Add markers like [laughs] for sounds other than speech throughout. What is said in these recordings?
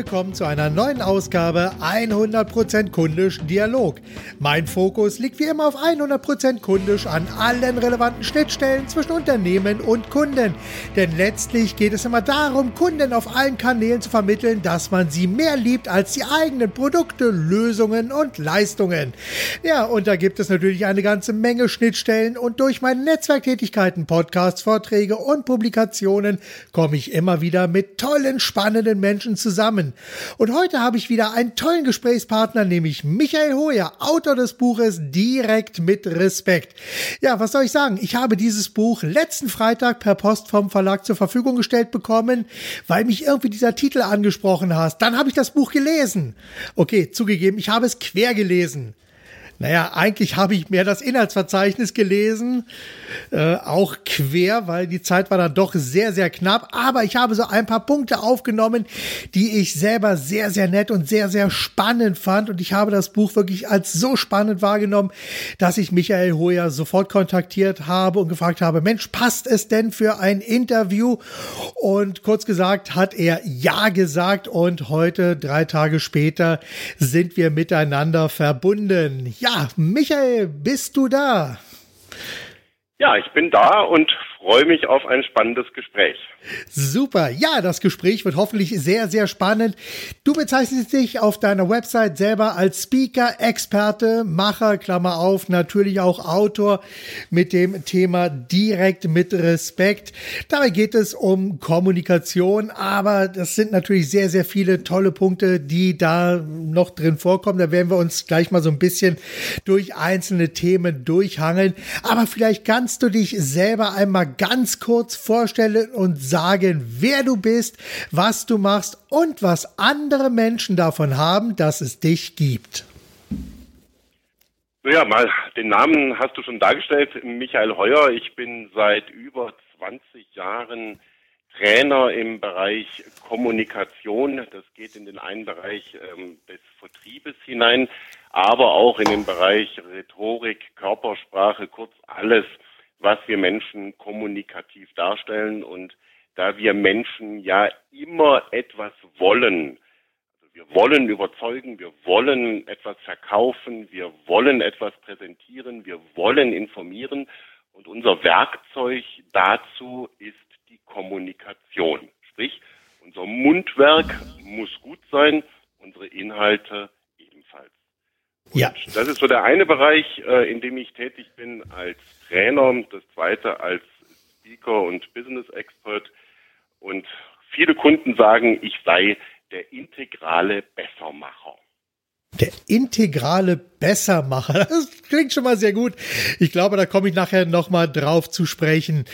willkommen zu einer neuen Ausgabe 100% kundisch Dialog. Mein Fokus liegt wie immer auf 100% kundisch an allen relevanten Schnittstellen zwischen Unternehmen und Kunden. Denn letztlich geht es immer darum, Kunden auf allen Kanälen zu vermitteln, dass man sie mehr liebt als die eigenen Produkte, Lösungen und Leistungen. Ja, und da gibt es natürlich eine ganze Menge Schnittstellen und durch meine Netzwerktätigkeiten, Podcasts, Vorträge und Publikationen komme ich immer wieder mit tollen, spannenden Menschen zusammen. Und heute habe ich wieder einen tollen Gesprächspartner, nämlich Michael Hoyer, Autor des Buches Direkt mit Respekt. Ja, was soll ich sagen? Ich habe dieses Buch letzten Freitag per Post vom Verlag zur Verfügung gestellt bekommen, weil mich irgendwie dieser Titel angesprochen hat. Dann habe ich das Buch gelesen. Okay, zugegeben, ich habe es quer gelesen. Naja, eigentlich habe ich mehr das Inhaltsverzeichnis gelesen, äh, auch quer, weil die Zeit war dann doch sehr, sehr knapp. Aber ich habe so ein paar Punkte aufgenommen, die ich selber sehr, sehr nett und sehr, sehr spannend fand. Und ich habe das Buch wirklich als so spannend wahrgenommen, dass ich Michael Hoyer sofort kontaktiert habe und gefragt habe, Mensch, passt es denn für ein Interview? Und kurz gesagt hat er Ja gesagt und heute, drei Tage später, sind wir miteinander verbunden. Ja, ja, Michael, bist du da? Ja, ich bin da und freue mich auf ein spannendes Gespräch. Super. Ja, das Gespräch wird hoffentlich sehr, sehr spannend. Du bezeichnest dich auf deiner Website selber als Speaker, Experte, Macher, Klammer auf, natürlich auch Autor mit dem Thema direkt mit Respekt. Dabei geht es um Kommunikation, aber das sind natürlich sehr, sehr viele tolle Punkte, die da noch drin vorkommen. Da werden wir uns gleich mal so ein bisschen durch einzelne Themen durchhangeln. Aber vielleicht kannst du dich selber einmal ganz kurz vorstellen und sagen, wer du bist, was du machst und was andere Menschen davon haben, dass es dich gibt. Ja, mal den Namen hast du schon dargestellt, Michael Heuer. Ich bin seit über 20 Jahren Trainer im Bereich Kommunikation. Das geht in den einen Bereich ähm, des Vertriebes hinein, aber auch in den Bereich Rhetorik, Körpersprache, kurz alles, was wir Menschen kommunikativ darstellen. Und da wir Menschen ja immer etwas wollen, also wir wollen überzeugen, wir wollen etwas verkaufen, wir wollen etwas präsentieren, wir wollen informieren. Und unser Werkzeug dazu ist die Kommunikation. Sprich, unser Mundwerk muss gut sein, unsere Inhalte. Ja. Das ist so der eine Bereich, äh, in dem ich tätig bin als Trainer, das zweite als Speaker und Business Expert. Und viele Kunden sagen, ich sei der integrale Bessermacher. Der integrale Bessermacher. [laughs] Das klingt schon mal sehr gut. Ich glaube, da komme ich nachher nochmal drauf zu sprechen.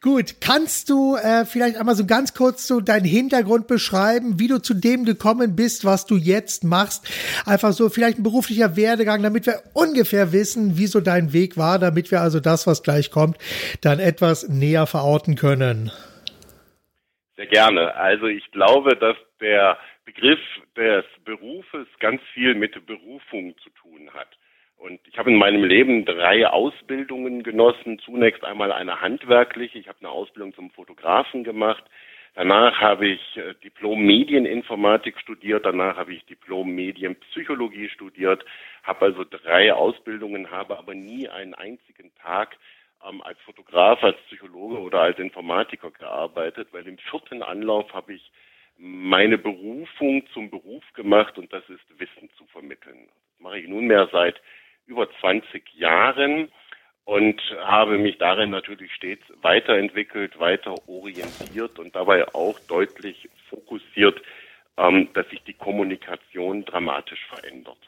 Gut, kannst du äh, vielleicht einmal so ganz kurz so deinen Hintergrund beschreiben, wie du zu dem gekommen bist, was du jetzt machst? Einfach so vielleicht ein beruflicher Werdegang, damit wir ungefähr wissen, wie so dein Weg war, damit wir also das, was gleich kommt, dann etwas näher verorten können. Sehr gerne. Also ich glaube, dass der Begriff des Berufes ganz viel mit Berufung zu tun hat. Und ich habe in meinem Leben drei Ausbildungen genossen. Zunächst einmal eine handwerkliche. Ich habe eine Ausbildung zum Fotografen gemacht. Danach habe ich äh, Diplom Medieninformatik studiert. Danach habe ich Diplom Medienpsychologie studiert. Habe also drei Ausbildungen, habe aber nie einen einzigen Tag ähm, als Fotograf, als Psychologe oder als Informatiker gearbeitet, weil im vierten Anlauf habe ich meine Berufung zum Beruf gemacht und das ist Wissen zu vermitteln. Das mache ich nunmehr seit über 20 Jahren und habe mich darin natürlich stets weiterentwickelt, weiter orientiert und dabei auch deutlich fokussiert, ähm, dass sich die Kommunikation dramatisch verändert.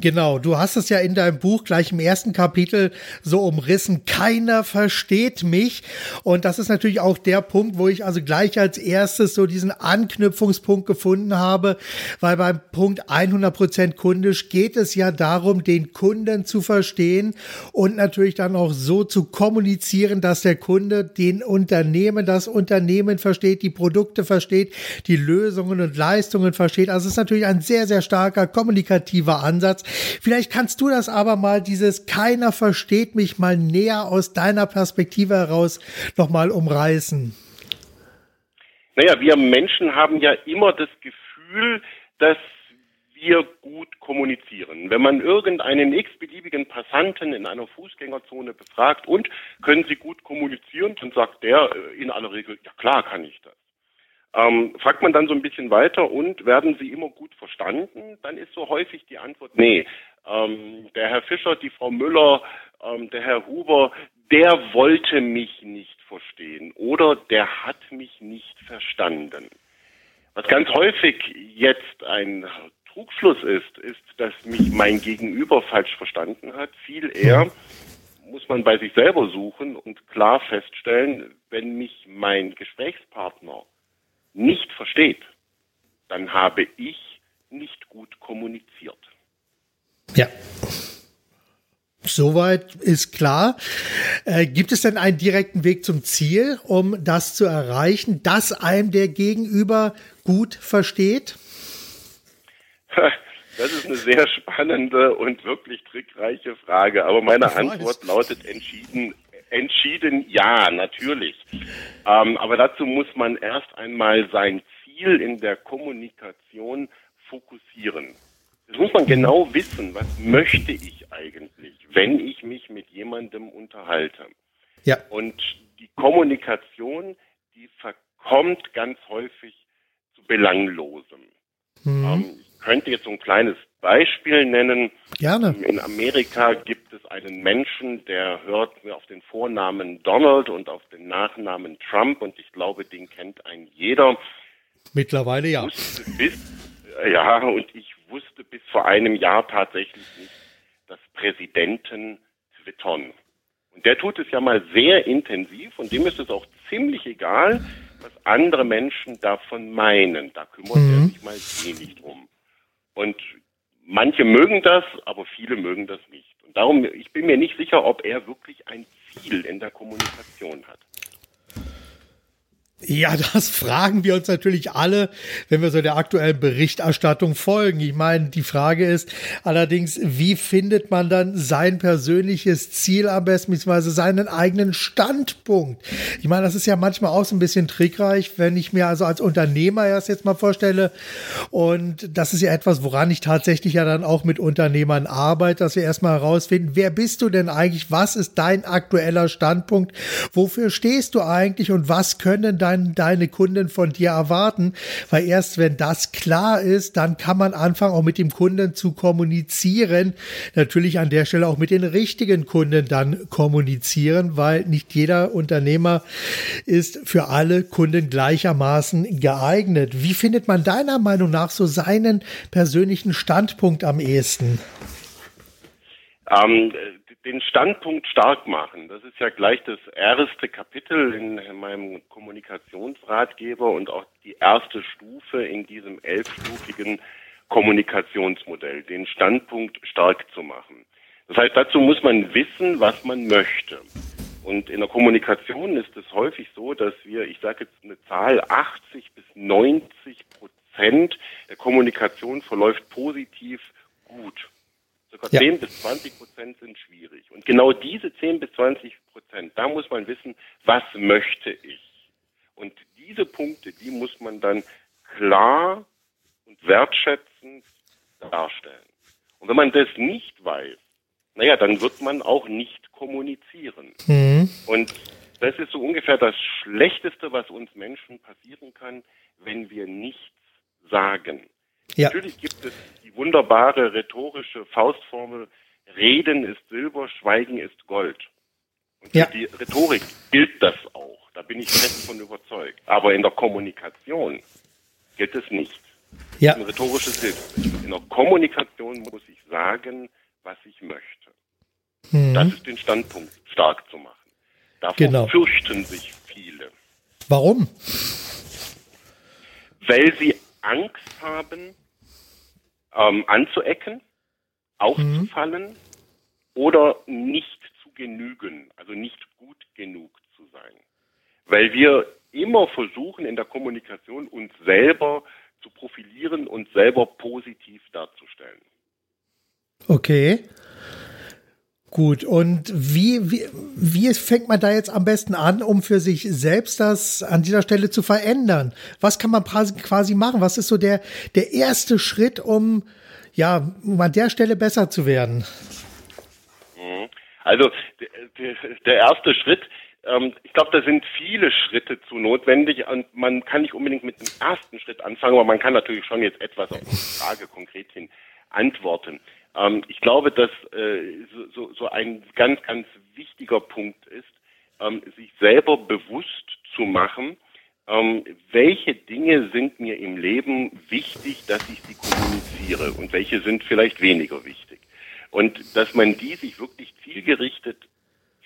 Genau, du hast es ja in deinem Buch gleich im ersten Kapitel so umrissen. Keiner versteht mich. Und das ist natürlich auch der Punkt, wo ich also gleich als erstes so diesen Anknüpfungspunkt gefunden habe, weil beim Punkt 100% kundisch geht es ja darum, den Kunden zu verstehen und natürlich dann auch so zu kommunizieren, dass der Kunde den Unternehmen, das Unternehmen versteht, die Produkte versteht, die Lösungen und Leistungen versteht. Also es ist natürlich ein sehr, sehr starker kommunikativer Ansatz. Vielleicht kannst du das aber mal, dieses keiner versteht mich mal näher aus deiner Perspektive heraus nochmal umreißen. Naja, wir Menschen haben ja immer das Gefühl, dass wir gut kommunizieren. Wenn man irgendeinen x-beliebigen Passanten in einer Fußgängerzone befragt und können Sie gut kommunizieren, dann sagt der äh, in aller Regel, ja klar kann ich das. Ähm, fragt man dann so ein bisschen weiter und werden Sie immer gut verstanden? Dann ist so häufig die Antwort, nee. Ähm, der Herr Fischer, die Frau Müller, ähm, der Herr Huber, der wollte mich nicht verstehen oder der hat mich nicht verstanden. Was ganz häufig jetzt ein Trugschluss ist, ist, dass mich mein Gegenüber falsch verstanden hat. Viel eher muss man bei sich selber suchen und klar feststellen, wenn mich mein Gesprächspartner nicht versteht, dann habe ich nicht gut kommuniziert. Ja. Soweit ist klar. Äh, gibt es denn einen direkten Weg zum Ziel, um das zu erreichen, dass einem der Gegenüber gut versteht? [laughs] Das ist eine sehr spannende und wirklich trickreiche Frage. Aber meine Antwort lautet entschieden, entschieden ja, natürlich. Ähm, aber dazu muss man erst einmal sein Ziel in der Kommunikation fokussieren. Das muss man genau wissen, was möchte ich eigentlich, wenn ich mich mit jemandem unterhalte. Ja. Und die Kommunikation, die verkommt ganz häufig zu Belanglosem. Mhm. Ähm, ich könnte jetzt so ein kleines Beispiel nennen. Gerne. In Amerika gibt es einen Menschen, der hört auf den Vornamen Donald und auf den Nachnamen Trump und ich glaube, den kennt ein jeder. Mittlerweile ja. Bis, ja, und ich wusste bis vor einem Jahr tatsächlich nicht, dass Präsidenten twittern. Und der tut es ja mal sehr intensiv und dem ist es auch ziemlich egal, was andere Menschen davon meinen. Da kümmert mhm. er sich mal eh nicht drum. Und manche mögen das, aber viele mögen das nicht. Und darum, ich bin mir nicht sicher, ob er wirklich ein Ziel in der Kommunikation hat. Ja, das fragen wir uns natürlich alle, wenn wir so der aktuellen Berichterstattung folgen. Ich meine, die Frage ist allerdings, wie findet man dann sein persönliches Ziel am besten, beziehungsweise seinen eigenen Standpunkt? Ich meine, das ist ja manchmal auch so ein bisschen trickreich, wenn ich mir also als Unternehmer erst jetzt mal vorstelle. Und das ist ja etwas, woran ich tatsächlich ja dann auch mit Unternehmern arbeite, dass wir erstmal herausfinden, wer bist du denn eigentlich? Was ist dein aktueller Standpunkt? Wofür stehst du eigentlich? Und was können deine dann deine Kunden von dir erwarten? Weil erst wenn das klar ist, dann kann man anfangen, auch mit dem Kunden zu kommunizieren. Natürlich an der Stelle auch mit den richtigen Kunden dann kommunizieren, weil nicht jeder Unternehmer ist für alle Kunden gleichermaßen geeignet. Wie findet man deiner Meinung nach so seinen persönlichen Standpunkt am ehesten? Ähm, den Standpunkt stark machen. Das ist ja gleich das erste Kapitel in meinem Kommunikationsratgeber und auch die erste Stufe in diesem elfstufigen Kommunikationsmodell, den Standpunkt stark zu machen. Das heißt, dazu muss man wissen, was man möchte. Und in der Kommunikation ist es häufig so, dass wir, ich sage jetzt eine Zahl, 80 bis 90 Prozent der Kommunikation verläuft positiv gut. Sogar ja. 10 bis 20 Prozent sind schwierig. Und genau diese 10 bis 20 Prozent, da muss man wissen, was möchte ich. Und diese Punkte, die muss man dann klar und wertschätzend darstellen. Und wenn man das nicht weiß, naja, dann wird man auch nicht kommunizieren. Mhm. Und das ist so ungefähr das Schlechteste, was uns Menschen passieren kann, wenn wir nichts sagen. Ja. Natürlich gibt es die wunderbare rhetorische Faustformel, Reden ist Silber, Schweigen ist Gold. Und ja. für die Rhetorik gilt das auch. Da bin ich fest von überzeugt. Aber in der Kommunikation gilt es nicht. Ja. Ein rhetorisches Hilfsmittel. In der Kommunikation muss ich sagen, was ich möchte. Mhm. Das ist den Standpunkt stark zu machen. Davor genau. fürchten sich viele. Warum? Weil sie Angst haben, ähm, anzuecken, aufzufallen mhm. oder nicht zu genügen, also nicht gut genug zu sein. Weil wir immer versuchen in der Kommunikation uns selber zu profilieren und selber positiv darzustellen. Okay. Gut, und wie, wie, wie fängt man da jetzt am besten an, um für sich selbst das an dieser Stelle zu verändern? Was kann man quasi machen? Was ist so der, der erste Schritt, um, ja, um an der Stelle besser zu werden? Mhm. Also, der erste Schritt, ähm, ich glaube, da sind viele Schritte zu notwendig und man kann nicht unbedingt mit dem ersten Schritt anfangen, aber man kann natürlich schon jetzt etwas auf die Frage konkret hin antworten. Ähm, ich glaube, dass äh, so, so ein ganz, ganz wichtiger Punkt ist, ähm, sich selber bewusst zu machen, ähm, welche Dinge sind mir im Leben wichtig, dass ich sie kommuniziere und welche sind vielleicht weniger wichtig. Und dass man die sich wirklich zielgerichtet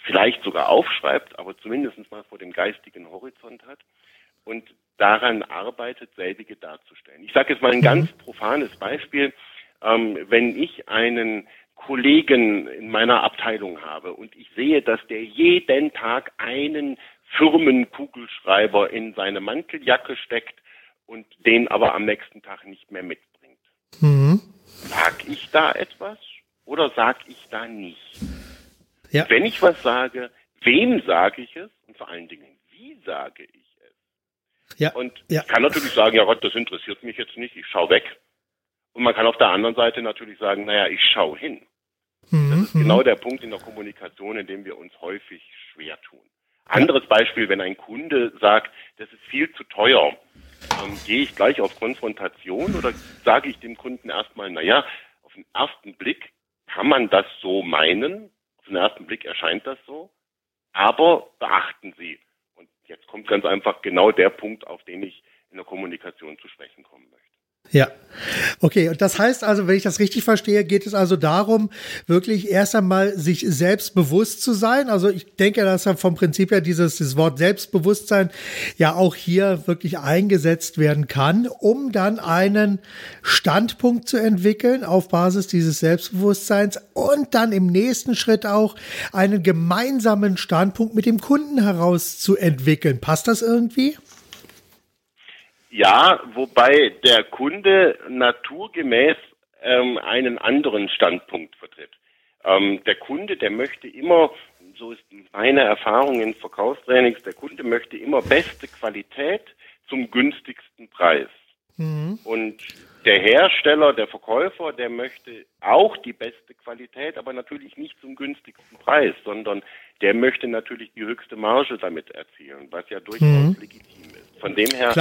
vielleicht sogar aufschreibt, aber zumindest mal vor dem geistigen Horizont hat und daran arbeitet, selbige darzustellen. Ich sage jetzt mal ein ganz profanes Beispiel ähm, wenn ich einen Kollegen in meiner Abteilung habe und ich sehe, dass der jeden Tag einen Firmenkugelschreiber in seine Manteljacke steckt und den aber am nächsten Tag nicht mehr mitbringt. Mhm. Sag ich da etwas oder sag ich da nicht? Ja. Wenn ich was sage, wem sage ich es und vor allen Dingen, wie sage ich es? Ja. Und ja. ich kann natürlich sagen, ja Gott, das interessiert mich jetzt nicht, ich schau weg. Und man kann auf der anderen Seite natürlich sagen, naja, ich schaue hin. Mhm. Das ist genau der Punkt in der Kommunikation, in dem wir uns häufig schwer tun. Anderes Beispiel, wenn ein Kunde sagt, das ist viel zu teuer, ähm, gehe ich gleich auf Konfrontation oder sage ich dem Kunden erstmal, naja, auf den ersten Blick kann man das so meinen, auf den ersten Blick erscheint das so, aber beachten Sie. Und jetzt kommt ganz einfach genau der Punkt, auf den ich in der Kommunikation zu sprechen kommen möchte. Ja. Okay, und das heißt also, wenn ich das richtig verstehe, geht es also darum, wirklich erst einmal sich selbst bewusst zu sein. Also ich denke, dass vom Prinzip her dieses, dieses Wort Selbstbewusstsein ja auch hier wirklich eingesetzt werden kann, um dann einen Standpunkt zu entwickeln auf Basis dieses Selbstbewusstseins und dann im nächsten Schritt auch einen gemeinsamen Standpunkt mit dem Kunden herauszuentwickeln. Passt das irgendwie? Ja, wobei der Kunde naturgemäß ähm, einen anderen Standpunkt vertritt. Ähm, der Kunde, der möchte immer, so ist meine Erfahrung in Verkaufstrainings, der Kunde möchte immer beste Qualität zum günstigsten Preis. Mhm. Und der Hersteller, der Verkäufer, der möchte auch die beste Qualität, aber natürlich nicht zum günstigsten Preis, sondern der möchte natürlich die höchste Marge damit erzielen, was ja durchaus mhm. legitim ist. Von dem her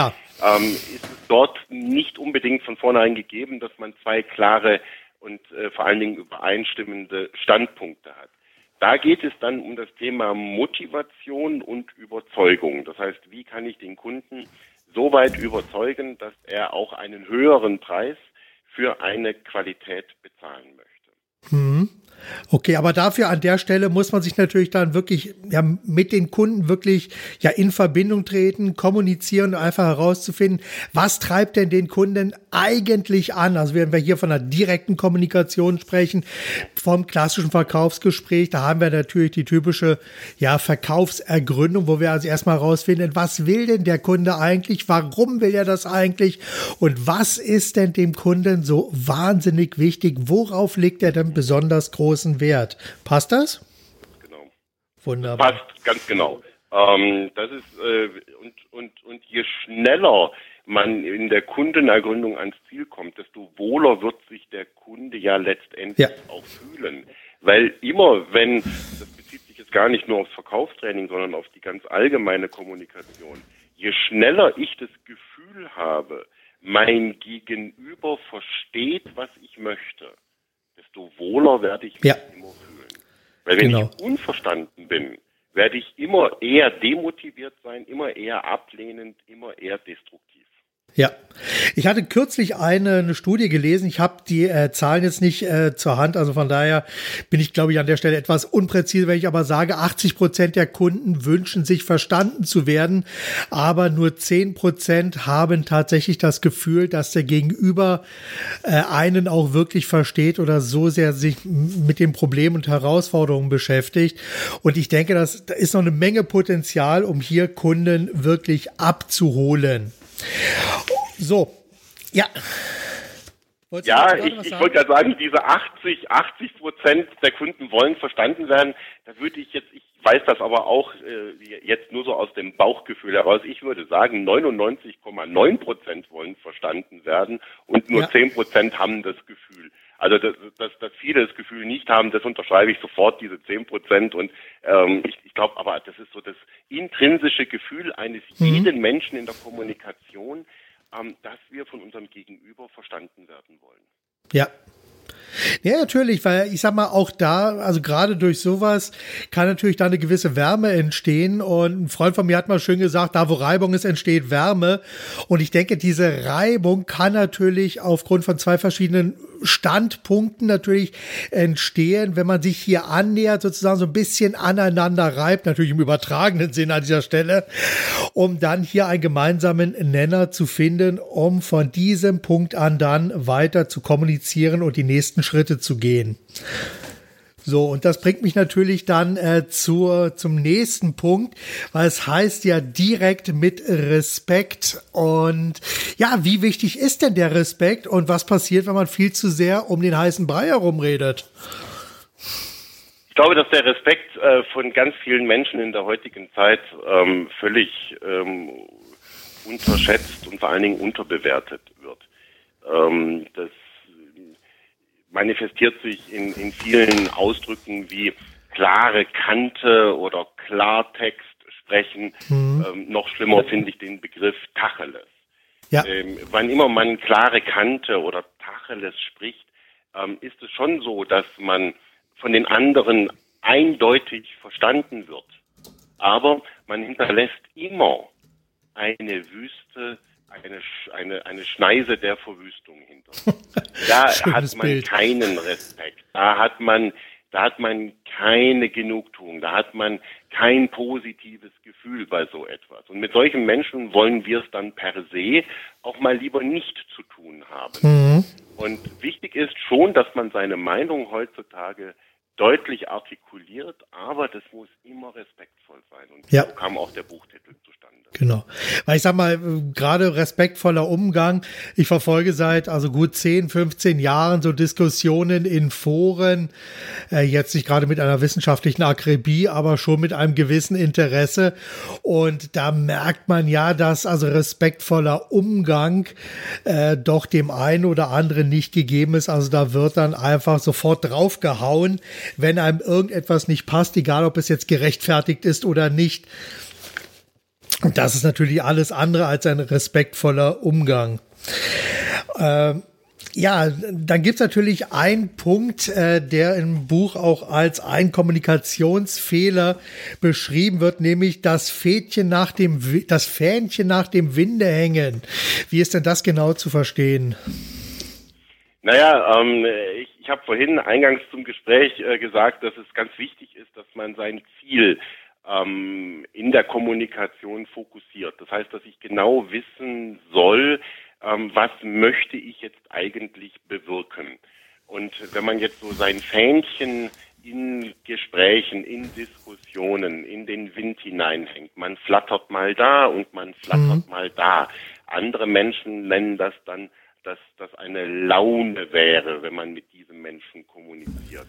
ähm, ist es dort nicht unbedingt von vornherein gegeben, dass man zwei klare und äh, vor allen Dingen übereinstimmende Standpunkte hat. Da geht es dann um das Thema Motivation und Überzeugung. Das heißt, wie kann ich den Kunden so weit überzeugen, dass er auch einen höheren Preis für eine Qualität bezahlen möchte. Mhm. Okay, aber dafür an der Stelle muss man sich natürlich dann wirklich ja mit den Kunden wirklich ja in Verbindung treten, kommunizieren und einfach herauszufinden, was treibt denn den Kunden eigentlich an? Also wenn wir hier von einer direkten Kommunikation sprechen, vom klassischen Verkaufsgespräch, da haben wir natürlich die typische ja Verkaufsergründung, wo wir also erstmal herausfinden, was will denn der Kunde eigentlich? Warum will er das eigentlich? Und was ist denn dem Kunden so wahnsinnig wichtig? Worauf legt er denn besonders großen Wert? Passt das? Genau. Wunderbar. Passt ganz genau. Ähm, das ist äh, und und und je schneller man in der Kundenergründung ans Ziel kommt, desto wohler wird sich der Kunde ja letztendlich ja. auch fühlen. Weil immer, wenn, das bezieht sich jetzt gar nicht nur aufs Verkaufstraining, sondern auf die ganz allgemeine Kommunikation, je schneller ich das Gefühl habe, mein Gegenüber versteht, was ich möchte, desto wohler werde ich mich ja. immer fühlen. Weil wenn genau. ich unverstanden bin, werde ich immer eher demotiviert sein, immer eher ablehnend, immer eher destruktiv. Ja, ich hatte kürzlich eine, eine Studie gelesen. Ich habe die äh, Zahlen jetzt nicht äh, zur Hand, also von daher bin ich, glaube ich, an der Stelle etwas unpräzise, wenn ich aber sage, 80 Prozent der Kunden wünschen sich verstanden zu werden, aber nur 10 Prozent haben tatsächlich das Gefühl, dass der Gegenüber äh, einen auch wirklich versteht oder so sehr sich mit den Problemen und Herausforderungen beschäftigt. Und ich denke, das, da ist noch eine Menge Potenzial, um hier Kunden wirklich abzuholen. So, ja. Wolltest ja, ich, ich wollte gerade sagen, diese 80, 80 Prozent der Kunden wollen verstanden werden. Da würde ich jetzt, ich weiß das aber auch äh, jetzt nur so aus dem Bauchgefühl heraus. Ich würde sagen, 99,9 Prozent wollen verstanden werden und nur ja. 10 Prozent haben das Gefühl. Also dass, dass, dass viele das Gefühl nicht haben, das unterschreibe ich sofort, diese 10 Prozent. Und ähm, ich, ich glaube aber, das ist so das intrinsische Gefühl eines mhm. jeden Menschen in der Kommunikation, dass wir von unserem Gegenüber verstanden werden wollen. Ja, ja, natürlich, weil ich sag mal, auch da, also gerade durch sowas kann natürlich da eine gewisse Wärme entstehen. Und ein Freund von mir hat mal schön gesagt, da wo Reibung ist, entsteht Wärme. Und ich denke, diese Reibung kann natürlich aufgrund von zwei verschiedenen Standpunkten natürlich entstehen, wenn man sich hier annähert, sozusagen so ein bisschen aneinander reibt, natürlich im übertragenen Sinn an dieser Stelle, um dann hier einen gemeinsamen Nenner zu finden, um von diesem Punkt an dann weiter zu kommunizieren und die nächsten Schritte zu gehen. So, und das bringt mich natürlich dann äh, zur, zum nächsten Punkt, weil es heißt ja direkt mit Respekt. Und ja, wie wichtig ist denn der Respekt und was passiert, wenn man viel zu sehr um den heißen Brei herumredet? Ich glaube, dass der Respekt äh, von ganz vielen Menschen in der heutigen Zeit ähm, völlig ähm, unterschätzt und vor allen Dingen unterbewertet wird. Ähm, das manifestiert sich in, in vielen Ausdrücken wie klare Kante oder Klartext sprechen. Mhm. Ähm, noch schlimmer finde ich den Begriff Tacheles. Ja. Ähm, wann immer man klare Kante oder Tacheles spricht, ähm, ist es schon so, dass man von den anderen eindeutig verstanden wird. Aber man hinterlässt immer eine Wüste eine, eine, eine Schneise der Verwüstung hinter. [laughs] Da hat man Bild. keinen Respekt. Da hat man, da hat man keine Genugtuung. Da hat man kein positives Gefühl bei so etwas. Und mit solchen Menschen wollen wir es dann per se auch mal lieber nicht zu tun haben. Mhm. Und wichtig ist schon, dass man seine Meinung heutzutage deutlich artikuliert, aber das muss immer respektvoll sein. Und ja. so kam auch der Buchtitel zustande. Genau. Weil ich sag mal, gerade respektvoller Umgang. Ich verfolge seit also gut 10, 15 Jahren so Diskussionen in Foren, äh, jetzt nicht gerade mit einer wissenschaftlichen Akribie, aber schon mit einem gewissen Interesse. Und da merkt man ja, dass also respektvoller Umgang äh, doch dem einen oder anderen nicht gegeben ist. Also da wird dann einfach sofort draufgehauen, wenn einem irgendetwas nicht passt, egal ob es jetzt gerechtfertigt ist oder nicht. Und das ist natürlich alles andere als ein respektvoller Umgang. Äh, ja, dann gibt's natürlich einen Punkt, äh, der im Buch auch als ein Kommunikationsfehler beschrieben wird, nämlich das Fädchen nach dem, das Fähnchen nach dem Winde hängen. Wie ist denn das genau zu verstehen? Naja, ähm, ich, ich habe vorhin eingangs zum Gespräch äh, gesagt, dass es ganz wichtig ist, dass man sein Ziel ähm, in der Kommunikation fokussiert. Das heißt, dass ich genau wissen soll, ähm, was möchte ich jetzt eigentlich bewirken. Und wenn man jetzt so sein Fähnchen in Gesprächen, in Diskussionen, in den Wind hineinhängt, man flattert mal da und man flattert mhm. mal da. Andere Menschen nennen das dann, dass das eine Laune wäre, wenn man mit diesem Menschen kommuniziert.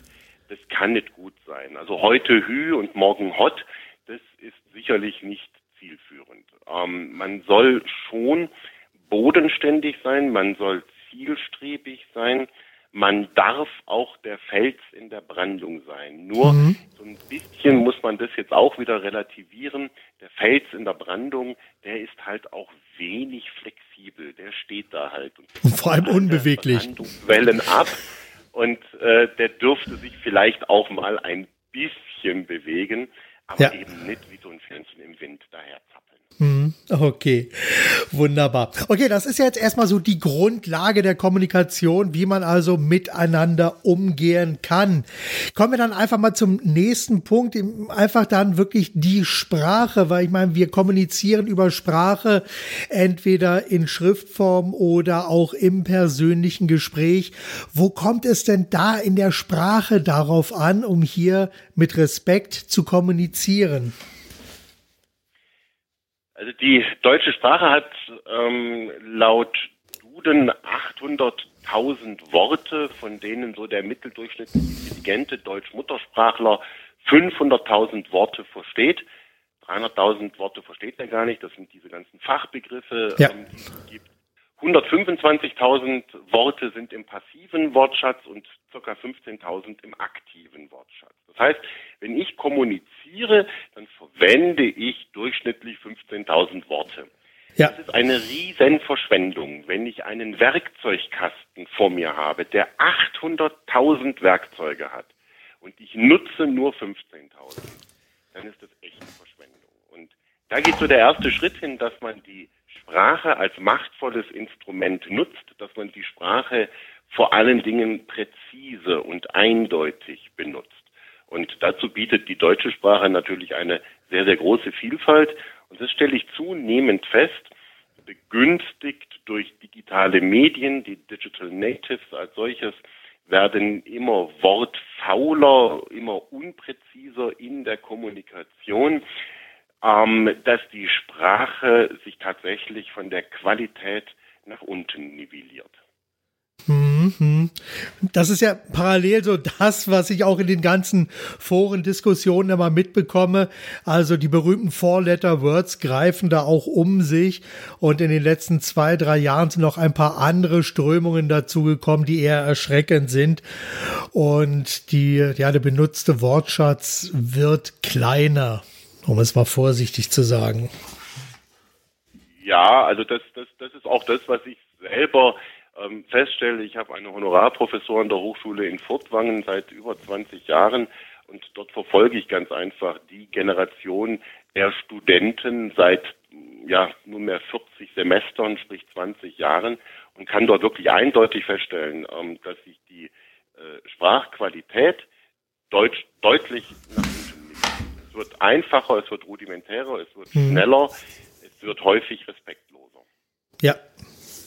Das kann nicht gut sein. Also heute Hü und morgen Hott das ist sicherlich nicht zielführend. Ähm, man soll schon bodenständig sein, man soll zielstrebig sein, man darf auch der Fels in der Brandung sein. Nur mhm. so ein bisschen muss man das jetzt auch wieder relativieren. Der Fels in der Brandung, der ist halt auch wenig flexibel. Der steht da halt. Und vor allem unbeweglich. Wellen ab. Und äh, der dürfte sich vielleicht auch mal ein bisschen bewegen aber ja. eben nicht wie so ein Fähnchen im Wind daher zappeln. Hm, okay, wunderbar. Okay, das ist jetzt erstmal so die Grundlage der Kommunikation, wie man also miteinander umgehen kann. Kommen wir dann einfach mal zum nächsten Punkt, einfach dann wirklich die Sprache, weil ich meine, wir kommunizieren über Sprache entweder in Schriftform oder auch im persönlichen Gespräch. Wo kommt es denn da in der Sprache darauf an, um hier mit Respekt zu kommunizieren? Also die deutsche Sprache hat ähm, laut Duden 800 1000 Worte, von denen so der mitteldurchschnittlich intelligente Deutsch-Muttersprachler 500.000 Worte versteht. 300.000 Worte versteht er gar nicht. Das sind diese ganzen Fachbegriffe, ja. ähm, die es gibt. 125.000 Worte sind im passiven Wortschatz und ca. 15.000 im aktiven Wortschatz. Das heißt, wenn ich kommuniziere, dann verwende ich durchschnittlich 15.000 Worte. Ja. Das ist eine riesen Verschwendung, wenn ich einen Werkzeugkasten vor mir habe, der 800.000 Werkzeuge hat und ich nutze nur 15.000, dann ist das echt eine Verschwendung. Und da geht so der erste Schritt hin, dass man die Sprache als machtvolles Instrument nutzt, dass man die Sprache vor allen Dingen präzise und eindeutig benutzt. Und dazu bietet die deutsche Sprache natürlich eine sehr, sehr große Vielfalt. Und das stelle ich zunehmend fest, begünstigt durch digitale Medien, die Digital Natives als solches, werden immer wortfauler, immer unpräziser in der Kommunikation ähm, dass die Sprache sich tatsächlich von der Qualität nach unten nivelliert. Mhm. Das ist ja parallel so das, was ich auch in den ganzen Foren, Diskussionen immer mitbekomme. Also die berühmten Four-Letter-Words greifen da auch um sich. Und in den letzten zwei, drei Jahren sind noch ein paar andere Strömungen dazugekommen, die eher erschreckend sind. Und die, ja, der benutzte Wortschatz wird kleiner um es mal vorsichtig zu sagen. Ja, also das, das, das ist auch das, was ich selber ähm, feststelle. Ich habe eine Honorarprofessor der Hochschule in Furtwangen seit über 20 Jahren und dort verfolge ich ganz einfach die Generation der Studenten seit ja nunmehr 40 Semestern, sprich 20 Jahren und kann dort wirklich eindeutig feststellen, ähm, dass sich die äh, Sprachqualität deutsch, deutlich nach wird einfacher, es wird rudimentärer, es wird mhm. schneller, es wird häufig respektloser. Ja.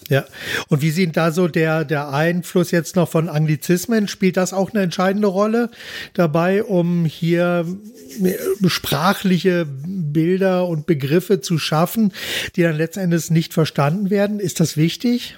Ja. Und wie sieht da so der, der Einfluss jetzt noch von Anglizismen? Spielt das auch eine entscheidende Rolle dabei, um hier äh, sprachliche Bilder und Begriffe zu schaffen, die dann letztendlich nicht verstanden werden? Ist das wichtig?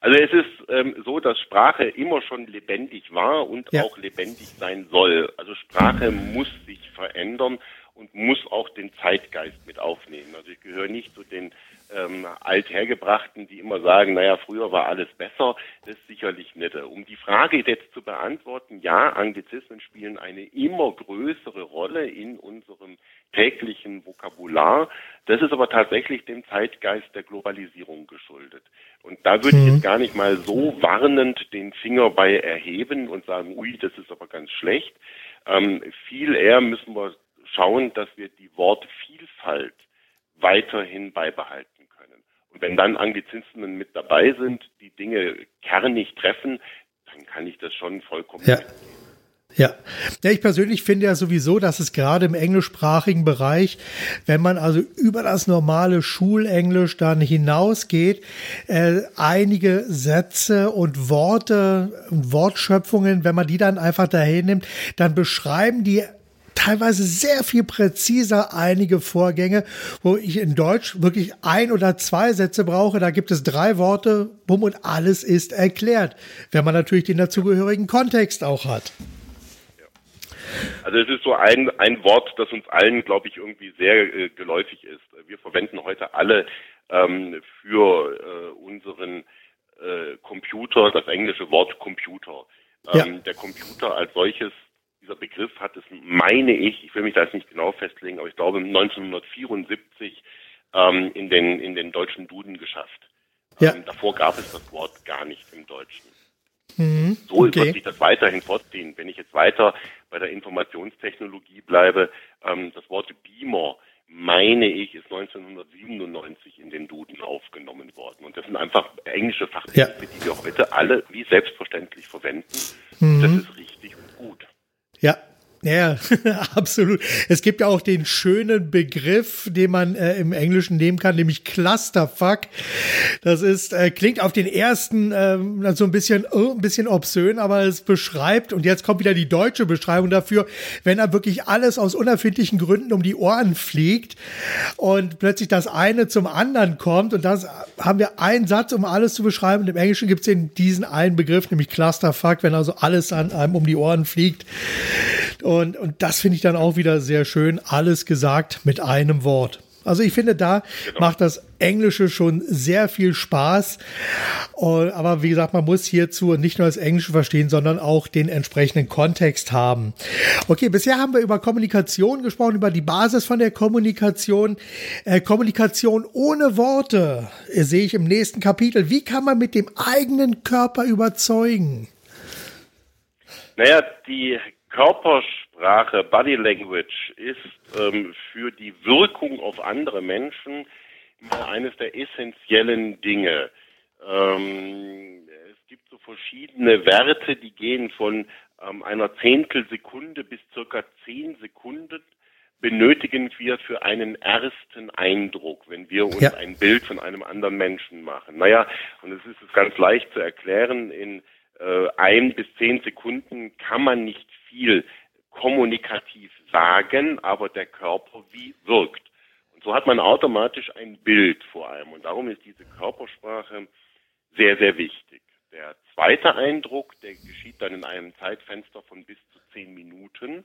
Also es ist ähm, so, dass Sprache immer schon lebendig war und ja. auch lebendig sein soll. Also Sprache muss sich verändern und muss auch den Zeitgeist mit aufnehmen. Also ich gehöre nicht zu den ähm, Althergebrachten, die immer sagen, naja, früher war alles besser. Das ist sicherlich nicht. Um die Frage jetzt zu beantworten, ja, Anglizismen spielen eine immer größere Rolle in unserem täglichen Vokabular. Das ist aber tatsächlich dem Zeitgeist der Globalisierung geschuldet. Und da würde mhm. ich jetzt gar nicht mal so warnend den Finger bei erheben und sagen, ui, das ist aber ganz schlecht. Ähm, viel eher müssen wir schauen, dass wir die Wortvielfalt weiterhin beibehalten. Und wenn dann Anglizismen mit dabei sind, die Dinge kernig treffen, dann kann ich das schon vollkommen ja. Ja. ja, ich persönlich finde ja sowieso, dass es gerade im englischsprachigen Bereich, wenn man also über das normale Schulenglisch dann hinausgeht, äh, einige Sätze und Worte Wortschöpfungen, wenn man die dann einfach dahin nimmt, dann beschreiben die teilweise sehr viel präziser einige Vorgänge, wo ich in Deutsch wirklich ein oder zwei Sätze brauche. Da gibt es drei Worte, bumm und alles ist erklärt, wenn man natürlich den dazugehörigen Kontext auch hat. Also es ist so ein, ein Wort, das uns allen, glaube ich, irgendwie sehr äh, geläufig ist. Wir verwenden heute alle ähm, für äh, unseren äh, Computer das englische Wort Computer. Ähm, ja. Der Computer als solches, dieser Begriff hat es, meine ich, ich will mich da jetzt nicht genau festlegen, aber ich glaube 1974 ähm, in, den, in den deutschen Duden geschafft. Ja. Ähm, davor gab es das Wort gar nicht im Deutschen. Mhm, so okay. wird sich das weiterhin fortziehen. Wenn ich jetzt weiter bei der Informationstechnologie bleibe, ähm, das Wort Beamer, meine ich, ist 1997 in den Duden aufgenommen worden. Und das sind einfach englische Fachbegriffe, ja. die wir heute alle wie selbstverständlich verwenden. Mhm. Das ist richtig. Ja, Ja, [laughs] absolut. Es gibt ja auch den schönen Begriff, den man äh, im Englischen nehmen kann, nämlich Clusterfuck. Das ist äh, klingt auf den ersten äh, so ein bisschen uh, ein bisschen obszön, aber es beschreibt und jetzt kommt wieder die deutsche Beschreibung dafür, wenn er wirklich alles aus unerfindlichen Gründen um die Ohren fliegt und plötzlich das eine zum anderen kommt und das haben wir einen Satz, um alles zu beschreiben. Und Im Englischen gibt es diesen einen Begriff, nämlich Clusterfuck, wenn also alles an einem um die Ohren fliegt. Und, und das finde ich dann auch wieder sehr schön. Alles gesagt mit einem Wort. Also ich finde, da genau. macht das Englische schon sehr viel Spaß. Aber wie gesagt, man muss hierzu nicht nur das Englische verstehen, sondern auch den entsprechenden Kontext haben. Okay, bisher haben wir über Kommunikation gesprochen, über die Basis von der Kommunikation. Äh, Kommunikation ohne Worte äh, sehe ich im nächsten Kapitel. Wie kann man mit dem eigenen Körper überzeugen? Naja, die Körpersprache, Body Language ist ähm, für die Wirkung auf andere Menschen eines der essentiellen Dinge. Ähm, es gibt so verschiedene Werte, die gehen von ähm, einer Zehntelsekunde bis circa zehn Sekunden benötigen wir für einen ersten Eindruck, wenn wir uns ja. ein Bild von einem anderen Menschen machen. Naja, und es ist ganz leicht zu erklären, in äh, ein bis zehn Sekunden kann man nicht viel kommunikativ sagen, aber der Körper wie wirkt. Und so hat man automatisch ein Bild vor allem. Und darum ist diese Körpersprache sehr, sehr wichtig. Der zweite Eindruck, der geschieht dann in einem Zeitfenster von bis zu zehn Minuten.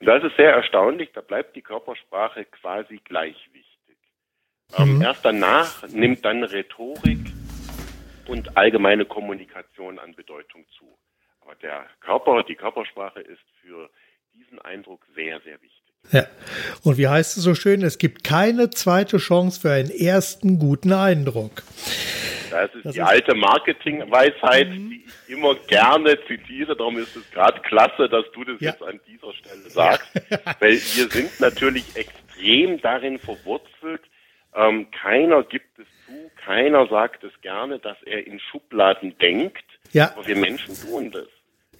Und das ist sehr erstaunlich, da bleibt die Körpersprache quasi gleichwichtig. Ähm, mhm. erst danach nimmt dann Rhetorik und allgemeine Kommunikation an Bedeutung zu. Aber der Körper, die Körpersprache ist für diesen Eindruck sehr, sehr wichtig. Ja. Und wie heißt es so schön? Es gibt keine zweite Chance für einen ersten guten Eindruck. Das ist das die ist alte Marketingweisheit, mhm. die ich immer gerne zitiere. Darum ist es gerade klasse, dass du das ja. jetzt an dieser Stelle sagst. Ja. [laughs] Weil wir sind natürlich extrem darin verwurzelt. Ähm, keiner gibt es zu, keiner sagt es gerne, dass er in Schubladen denkt. Ja. Aber wir Menschen tun das.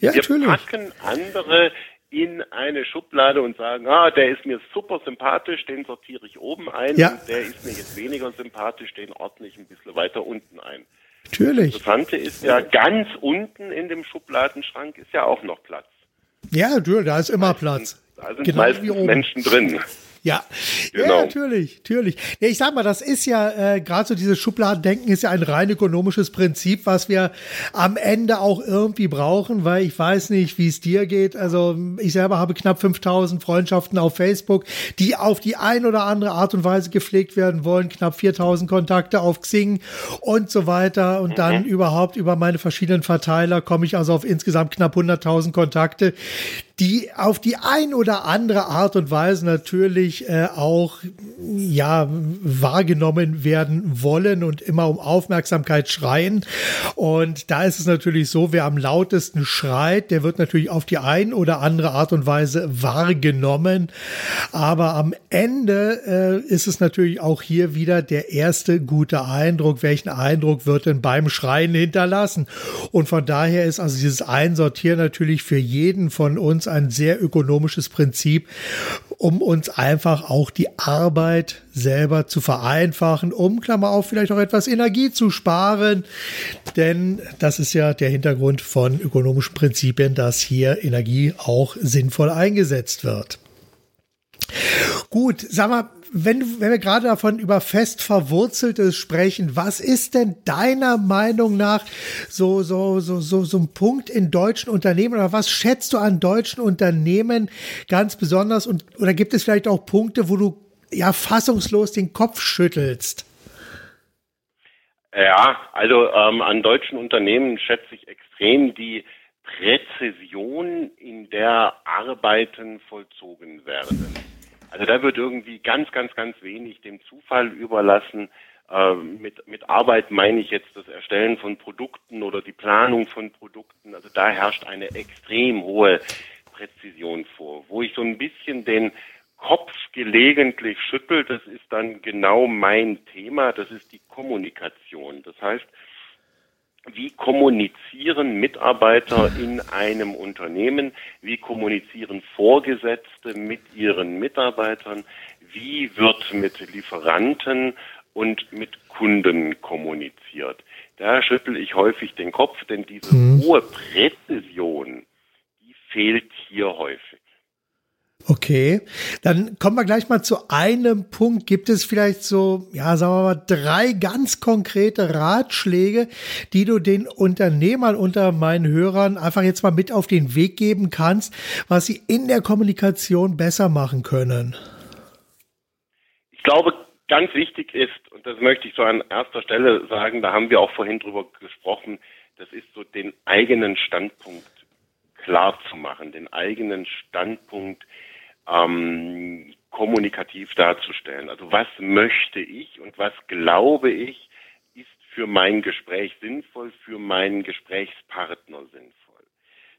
Ja, wir natürlich. packen andere in eine Schublade und sagen, ah, der ist mir super sympathisch, den sortiere ich oben ein ja. und der ist mir jetzt weniger sympathisch, den ordne ich ein bisschen weiter unten ein. Natürlich. Das Interessante ist ja, ganz unten in dem Schubladenschrank ist ja auch noch Platz. Ja, da ist immer Platz. Da sind genau meistens Menschen drin. Ja, genau. ja natürlich, natürlich. Ja, ich sag mal, das ist ja äh, gerade so dieses Schubladendenken ist ja ein rein ökonomisches Prinzip, was wir am Ende auch irgendwie brauchen, weil ich weiß nicht, wie es dir geht. Also ich selber habe knapp 5000 Freundschaften auf Facebook, die auf die ein oder andere Art und Weise gepflegt werden wollen, knapp 4000 Kontakte auf Xing und so weiter und mhm. dann überhaupt über meine verschiedenen Verteiler komme ich also auf insgesamt knapp 100.000 Kontakte, die auf die ein oder andere Art und Weise natürlich äh, auch ja wahrgenommen werden wollen und immer um Aufmerksamkeit schreien. Und da ist es natürlich so, wer am lautesten schreit, der wird natürlich auf die ein oder andere Art und Weise wahrgenommen. Aber am Ende äh, ist es natürlich auch hier wieder der erste gute Eindruck. Welchen Eindruck wird denn beim Schreien hinterlassen? Und von daher ist also dieses Einsortieren natürlich für jeden von uns ein sehr ökonomisches Prinzip, um uns einfach auch die Arbeit selber zu vereinfachen, um, Klammer auf, vielleicht auch etwas Energie zu sparen. Denn das ist ja der Hintergrund von ökonomischen Prinzipien, dass hier Energie auch sinnvoll eingesetzt wird. Gut, sag mal, wenn, wenn wir gerade davon über fest verwurzeltes sprechen, was ist denn deiner Meinung nach so, so, so, so, so ein Punkt in deutschen Unternehmen oder was schätzt du an deutschen Unternehmen ganz besonders und, oder gibt es vielleicht auch Punkte, wo du ja fassungslos den Kopf schüttelst? Ja, also ähm, an deutschen Unternehmen schätze ich extrem die Präzision, in der Arbeiten vollzogen werden. Also da wird irgendwie ganz, ganz, ganz wenig dem Zufall überlassen. Äh, mit, mit Arbeit meine ich jetzt das Erstellen von Produkten oder die Planung von Produkten. Also da herrscht eine extrem hohe Präzision vor. Wo ich so ein bisschen den Kopf gelegentlich schüttel, das ist dann genau mein Thema, das ist die Kommunikation. Das heißt, wie kommunizieren Mitarbeiter in einem Unternehmen, wie kommunizieren Vorgesetzte mit ihren Mitarbeitern, wie wird mit Lieferanten und mit Kunden kommuniziert. Da schüttel ich häufig den Kopf, denn diese mhm. hohe Präzision, die fehlt hier häufig. Okay, dann kommen wir gleich mal zu einem Punkt. Gibt es vielleicht so, ja, sagen wir mal, drei ganz konkrete Ratschläge, die du den Unternehmern unter meinen Hörern einfach jetzt mal mit auf den Weg geben kannst, was sie in der Kommunikation besser machen können? Ich glaube, ganz wichtig ist, und das möchte ich so an erster Stelle sagen, da haben wir auch vorhin drüber gesprochen, das ist so den eigenen Standpunkt klar zu machen, den eigenen Standpunkt ähm, kommunikativ darzustellen. Also was möchte ich und was glaube ich ist für mein Gespräch sinnvoll, für meinen Gesprächspartner sinnvoll.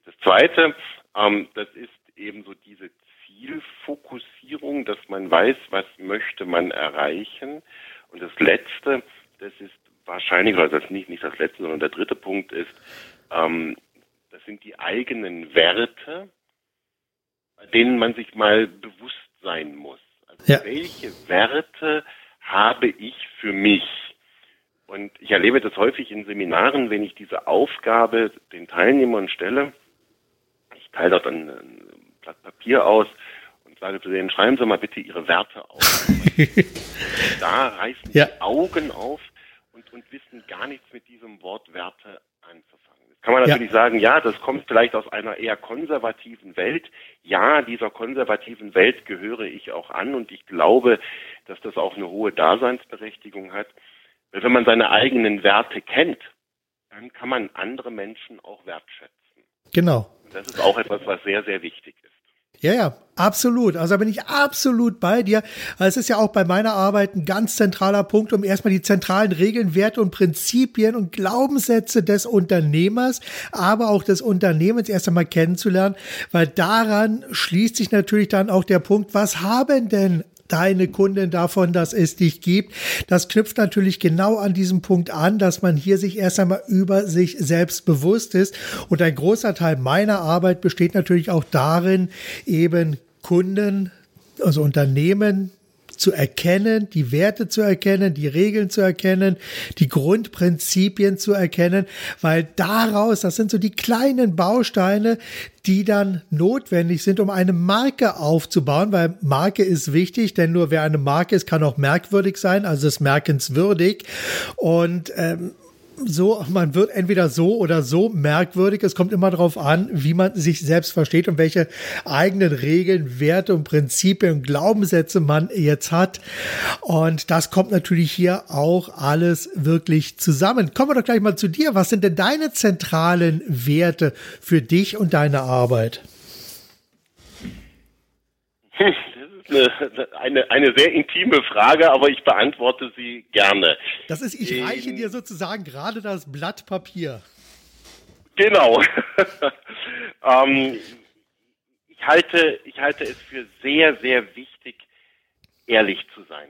Das Zweite, ähm, das ist eben so diese Zielfokussierung, dass man weiß, was möchte man erreichen. Und das Letzte, das ist wahrscheinlich, oder das nicht, nicht das Letzte, sondern der dritte Punkt ist, ähm, das sind die eigenen Werte, denen man sich mal bewusst sein muss. Also ja. welche Werte habe ich für mich? Und ich erlebe das häufig in Seminaren, wenn ich diese Aufgabe den Teilnehmern stelle. Ich teile dort ein, ein Blatt Papier aus und sage zu denen, schreiben Sie mal bitte Ihre Werte auf. [laughs] da reißen ja. die Augen auf und, und wissen gar nichts mit diesem Wort Werte kann man natürlich ja. sagen, ja, das kommt vielleicht aus einer eher konservativen Welt. Ja, dieser konservativen Welt gehöre ich auch an und ich glaube, dass das auch eine hohe Daseinsberechtigung hat. Weil wenn man seine eigenen Werte kennt, dann kann man andere Menschen auch wertschätzen. Genau. Und das ist auch etwas, was sehr, sehr wichtig ist. Ja, ja, absolut. Also da bin ich absolut bei dir. Es ist ja auch bei meiner Arbeit ein ganz zentraler Punkt, um erstmal die zentralen Regeln, Werte und Prinzipien und Glaubenssätze des Unternehmers, aber auch des Unternehmens erst einmal kennenzulernen, weil daran schließt sich natürlich dann auch der Punkt, was haben denn deine Kunden davon, dass es dich gibt. Das knüpft natürlich genau an diesem Punkt an, dass man hier sich erst einmal über sich selbst bewusst ist. Und ein großer Teil meiner Arbeit besteht natürlich auch darin, eben Kunden, also Unternehmen zu erkennen, die Werte zu erkennen, die Regeln zu erkennen, die Grundprinzipien zu erkennen, weil daraus, das sind so die kleinen Bausteine, die dann notwendig sind, um eine Marke aufzubauen, weil Marke ist wichtig, denn nur wer eine Marke ist, kann auch merkwürdig sein, also ist merkenswürdig. Und ähm, so, man wird entweder so oder so merkwürdig. Es kommt immer darauf an, wie man sich selbst versteht und welche eigenen Regeln, Werte und Prinzipien und Glaubenssätze man jetzt hat. Und das kommt natürlich hier auch alles wirklich zusammen. Kommen wir doch gleich mal zu dir. Was sind denn deine zentralen Werte für dich und deine Arbeit? Eine, eine, eine sehr intime Frage, aber ich beantworte sie gerne. Das ist, ich reiche dir sozusagen gerade das Blatt Papier. Genau. [laughs] ähm, ich, halte, ich halte es für sehr, sehr wichtig, ehrlich zu sein.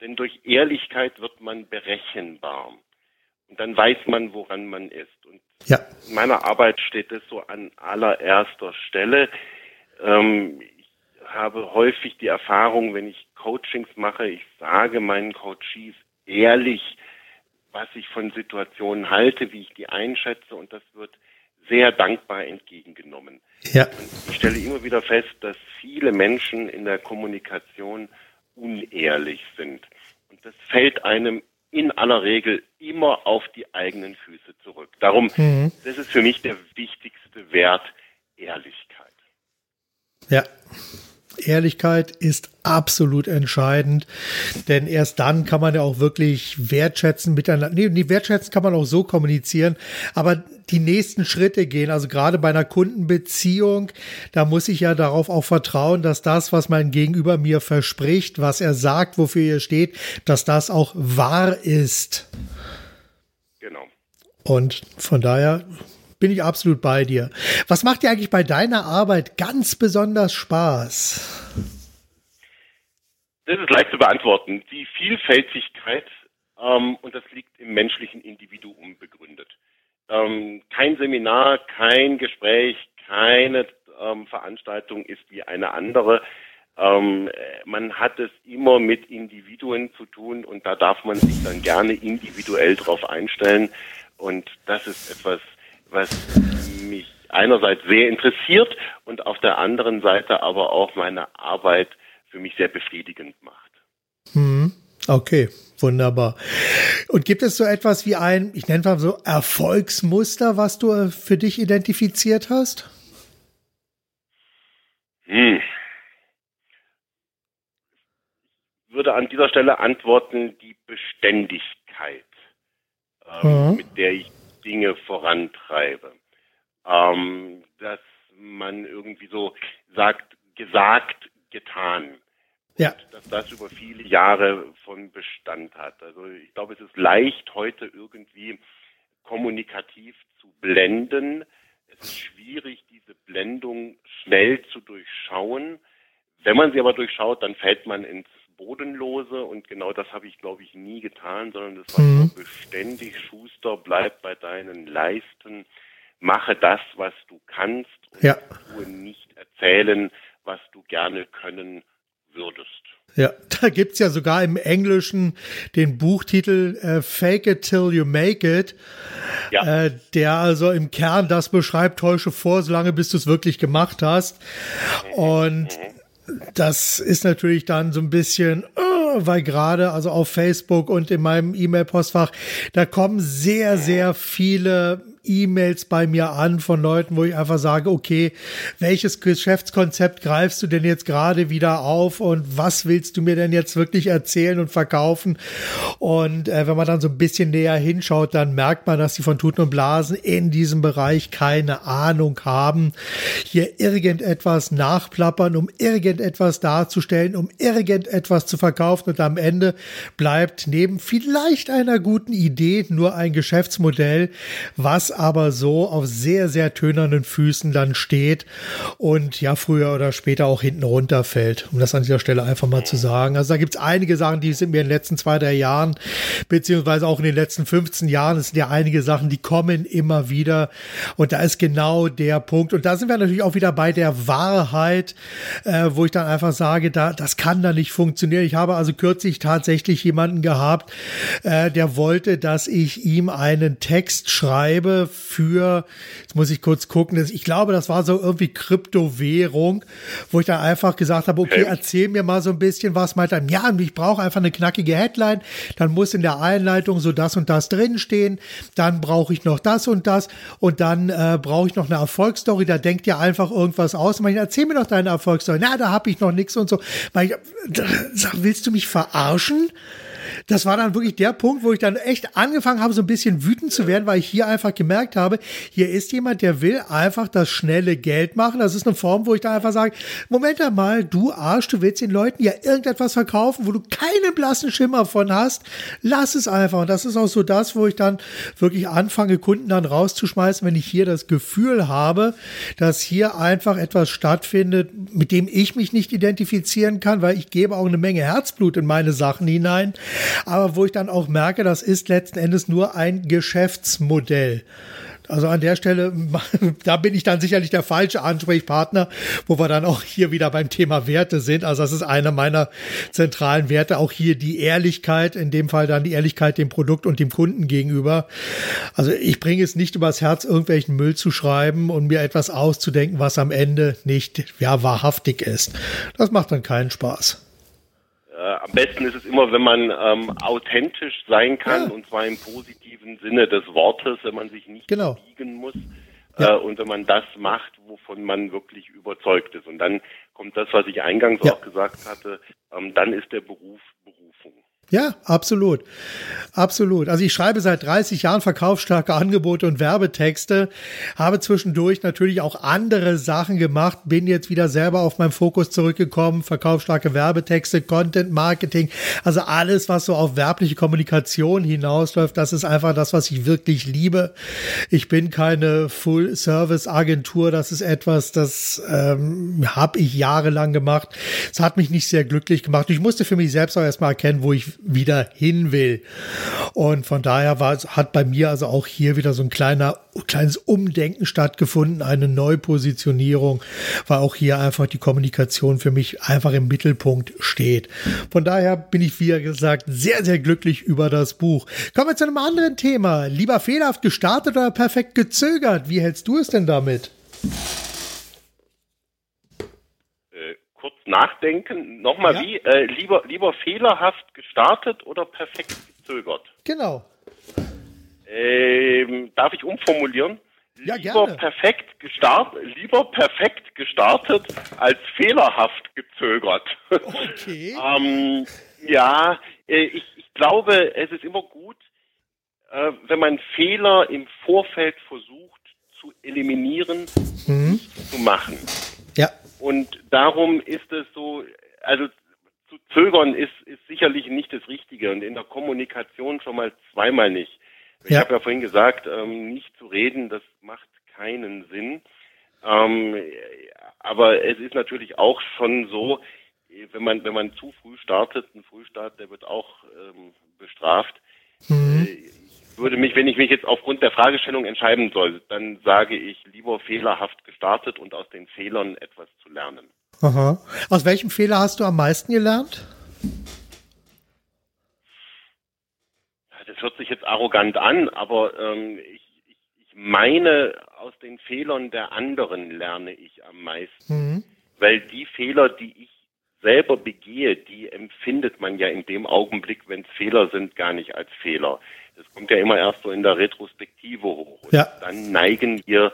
Denn durch Ehrlichkeit wird man berechenbar. Und dann weiß man, woran man ist. Und ja. in meiner Arbeit steht es so an allererster Stelle. Ähm, habe häufig die Erfahrung, wenn ich Coachings mache, ich sage meinen Coaches ehrlich, was ich von Situationen halte, wie ich die einschätze und das wird sehr dankbar entgegengenommen. Ja. Und ich stelle immer wieder fest, dass viele Menschen in der Kommunikation unehrlich sind. Und das fällt einem in aller Regel immer auf die eigenen Füße zurück. Darum, mhm. das ist für mich der wichtigste Wert, Ehrlichkeit. Ja. Ehrlichkeit ist absolut entscheidend, denn erst dann kann man ja auch wirklich wertschätzen miteinander. Nee, nee, wertschätzen kann man auch so kommunizieren, aber die nächsten Schritte gehen. Also gerade bei einer Kundenbeziehung, da muss ich ja darauf auch vertrauen, dass das, was mein Gegenüber mir verspricht, was er sagt, wofür er steht, dass das auch wahr ist. Genau. Und von daher bin ich absolut bei dir. Was macht dir eigentlich bei deiner Arbeit ganz besonders Spaß? Das ist leicht zu beantworten. Die Vielfältigkeit ähm, und das liegt im menschlichen Individuum begründet. Ähm, kein Seminar, kein Gespräch, keine ähm, Veranstaltung ist wie eine andere. Ähm, man hat es immer mit Individuen zu tun und da darf man sich dann gerne individuell drauf einstellen. Und das ist etwas, was mich einerseits sehr interessiert und auf der anderen Seite aber auch meine Arbeit für mich sehr befriedigend macht. Hm. Okay, wunderbar. Und gibt es so etwas wie ein, ich nenne mal so Erfolgsmuster, was du äh, für dich identifiziert hast? Hm. Ich würde an dieser Stelle antworten, die Beständigkeit, ähm, mhm. mit der ich Dinge vorantreibe. Ähm, dass man irgendwie so sagt, gesagt, getan. Ja. dass das über viele Jahre von Bestand hat. Also ich glaube, es ist leicht heute irgendwie kommunikativ zu blenden. Es ist schwierig, diese Blendung schnell zu durchschauen. Wenn man sie aber durchschaut, dann fällt man ins Bodenlose und genau das habe ich, glaube ich, nie getan, sondern das war mhm. beständig, Schuster, bleib bei deinen Leisten, mache das, was du kannst und ja. tue nicht erzählen, was du gerne können würdest. Ja, [laughs] da gibt's ja sogar im Englischen den Buchtitel äh, Fake It Till You Make It, ja. äh, der also im Kern das beschreibt, täusche vor, solange bis du es wirklich gemacht hast. Und das ist natürlich dann so ein bisschen, oh, weil gerade also auf Facebook und in meinem E-Mail-Postfach, da kommen sehr, sehr viele E-Mails bei mir an von Leuten, wo ich einfach sage, okay, welches Geschäftskonzept greifst du denn jetzt gerade wieder auf und was willst du mir denn jetzt wirklich erzählen und verkaufen? Und äh, wenn man dann so ein bisschen näher hinschaut, dann merkt man, dass die von Tuten und Blasen in diesem Bereich keine Ahnung haben, hier irgendetwas nachplappern, um irgendetwas darzustellen, um irgendetwas zu verkaufen und am Ende bleibt neben vielleicht einer guten Idee nur ein Geschäftsmodell, was aber so auf sehr, sehr tönernen Füßen dann steht und ja früher oder später auch hinten runterfällt, um das an dieser Stelle einfach mal zu sagen. Also da gibt es einige Sachen, die sind mir in den letzten zwei, drei Jahren, beziehungsweise auch in den letzten 15 Jahren, es sind ja einige Sachen, die kommen immer wieder und da ist genau der Punkt und da sind wir natürlich auch wieder bei der Wahrheit, äh, wo ich dann einfach sage, da, das kann da nicht funktionieren. Ich habe also kürzlich tatsächlich jemanden gehabt, äh, der wollte, dass ich ihm einen Text schreibe, für, jetzt muss ich kurz gucken, ich glaube, das war so irgendwie Kryptowährung, wo ich dann einfach gesagt habe, okay, erzähl mir mal so ein bisschen was, meint er, ja, ich brauche einfach eine knackige Headline, dann muss in der Einleitung so das und das drinstehen, dann brauche ich noch das und das und dann äh, brauche ich noch eine Erfolgsstory, da denkt ihr einfach irgendwas aus. Ich erzähl mir doch deine Erfolgsstory. Na, da habe ich noch nichts und so. Ich, willst du mich verarschen? Das war dann wirklich der Punkt, wo ich dann echt angefangen habe, so ein bisschen wütend zu werden, weil ich hier einfach gemerkt habe, hier ist jemand, der will einfach das schnelle Geld machen. Das ist eine Form, wo ich dann einfach sage, Moment einmal, du Arsch, du willst den Leuten ja irgendetwas verkaufen, wo du keinen blassen Schimmer von hast. Lass es einfach. Und das ist auch so das, wo ich dann wirklich anfange, Kunden dann rauszuschmeißen, wenn ich hier das Gefühl habe, dass hier einfach etwas stattfindet, mit dem ich mich nicht identifizieren kann, weil ich gebe auch eine Menge Herzblut in meine Sachen hinein aber wo ich dann auch merke, das ist letzten Endes nur ein Geschäftsmodell. Also an der Stelle, [laughs] da bin ich dann sicherlich der falsche Ansprechpartner, wo wir dann auch hier wieder beim Thema Werte sind. Also das ist einer meiner zentralen Werte, auch hier die Ehrlichkeit, in dem Fall dann die Ehrlichkeit dem Produkt und dem Kunden gegenüber. Also ich bringe es nicht übers Herz, irgendwelchen Müll zu schreiben und mir etwas auszudenken, was am Ende nicht ja, wahrhaftig ist. Das macht dann keinen Spaß. Äh, am besten ist es immer, wenn man ähm, authentisch sein kann ja. und zwar im positiven Sinne des Wortes, wenn man sich nicht genau. biegen muss ja. äh, und wenn man das macht, wovon man wirklich überzeugt ist. Und dann kommt das, was ich eingangs ja. auch gesagt hatte, ähm, dann ist der Beruf Berufung. Ja, absolut. Absolut. Also ich schreibe seit 30 Jahren verkaufsstarke Angebote und Werbetexte, habe zwischendurch natürlich auch andere Sachen gemacht, bin jetzt wieder selber auf meinen Fokus zurückgekommen, verkaufsstarke Werbetexte, Content Marketing, also alles, was so auf werbliche Kommunikation hinausläuft, das ist einfach das, was ich wirklich liebe. Ich bin keine Full-Service-Agentur, das ist etwas, das ähm, habe ich jahrelang gemacht. Es hat mich nicht sehr glücklich gemacht. Ich musste für mich selbst auch erstmal erkennen, wo ich wieder hin will. Und von daher war, hat bei mir also auch hier wieder so ein kleiner, kleines Umdenken stattgefunden, eine Neupositionierung, weil auch hier einfach die Kommunikation für mich einfach im Mittelpunkt steht. Von daher bin ich, wie gesagt, sehr, sehr glücklich über das Buch. Kommen wir zu einem anderen Thema. Lieber fehlerhaft gestartet oder perfekt gezögert? Wie hältst du es denn damit? kurz nachdenken. Nochmal ja. wie? Äh, lieber, lieber fehlerhaft gestartet oder perfekt gezögert? Genau. Ähm, darf ich umformulieren? Ja, lieber gerne. perfekt gestartet, lieber perfekt gestartet als fehlerhaft gezögert. Okay. [laughs] ähm, ja, äh, ich, ich glaube, es ist immer gut, äh, wenn man Fehler im Vorfeld versucht zu eliminieren, mhm. zu machen. Und darum ist es so, also zu zögern ist, ist sicherlich nicht das Richtige und in der Kommunikation schon mal zweimal nicht. Ich ja. habe ja vorhin gesagt, ähm, nicht zu reden, das macht keinen Sinn. Ähm, aber es ist natürlich auch schon so, wenn man wenn man zu früh startet, ein Frühstart, der wird auch ähm, bestraft. Mhm. Äh, würde mich, wenn ich mich jetzt aufgrund der Fragestellung entscheiden soll, dann sage ich lieber fehlerhaft gestartet und aus den Fehlern etwas zu lernen. Aha. Aus welchem Fehler hast du am meisten gelernt? Das hört sich jetzt arrogant an, aber ähm, ich, ich, ich meine, aus den Fehlern der anderen lerne ich am meisten. Mhm. Weil die Fehler, die ich selber begehe, die empfindet man ja in dem Augenblick, wenn es Fehler sind, gar nicht als Fehler. Das kommt ja immer erst so in der Retrospektive hoch. Und ja. dann neigen wir,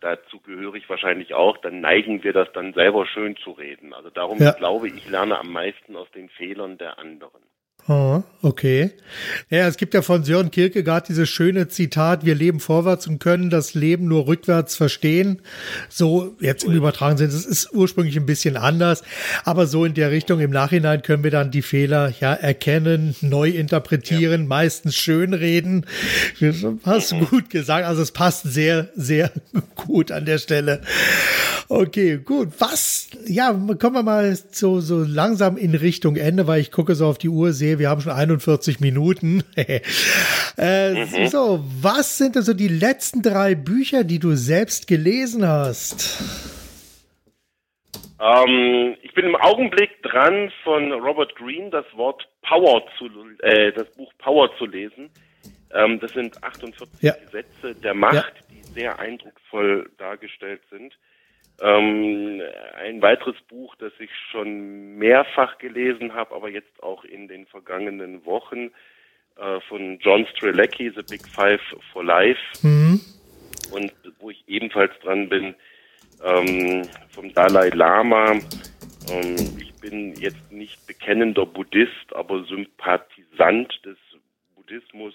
dazu gehöre ich wahrscheinlich auch, dann neigen wir das dann selber schön zu reden. Also darum ja. glaube ich, lerne am meisten aus den Fehlern der anderen. Oh, okay. Ja, es gibt ja von Sören Kierkegaard dieses schöne Zitat, wir leben vorwärts und können das Leben nur rückwärts verstehen. So jetzt im übertragenen Sinne, es ist ursprünglich ein bisschen anders, aber so in der Richtung im Nachhinein können wir dann die Fehler ja erkennen, neu interpretieren, ja. meistens schönreden. Hast du [laughs] gut gesagt, also es passt sehr, sehr gut an der Stelle. Okay, gut. Was, ja, kommen wir mal so, so langsam in Richtung Ende, weil ich gucke so auf die Uhr, sehe, wir haben schon 41 Minuten. [laughs] äh, mhm. So, was sind also die letzten drei Bücher, die du selbst gelesen hast? Ähm, ich bin im Augenblick dran, von Robert Greene das Wort Power zu, äh, das Buch Power zu lesen. Ähm, das sind 48 ja. Gesetze der Macht, ja. Sehr eindrucksvoll dargestellt sind. Ähm, ein weiteres Buch, das ich schon mehrfach gelesen habe, aber jetzt auch in den vergangenen Wochen äh, von John Strelecki, The Big Five for Life. Mhm. Und wo ich ebenfalls dran bin, ähm, vom Dalai Lama. Ähm, ich bin jetzt nicht bekennender Buddhist, aber Sympathisant des Buddhismus.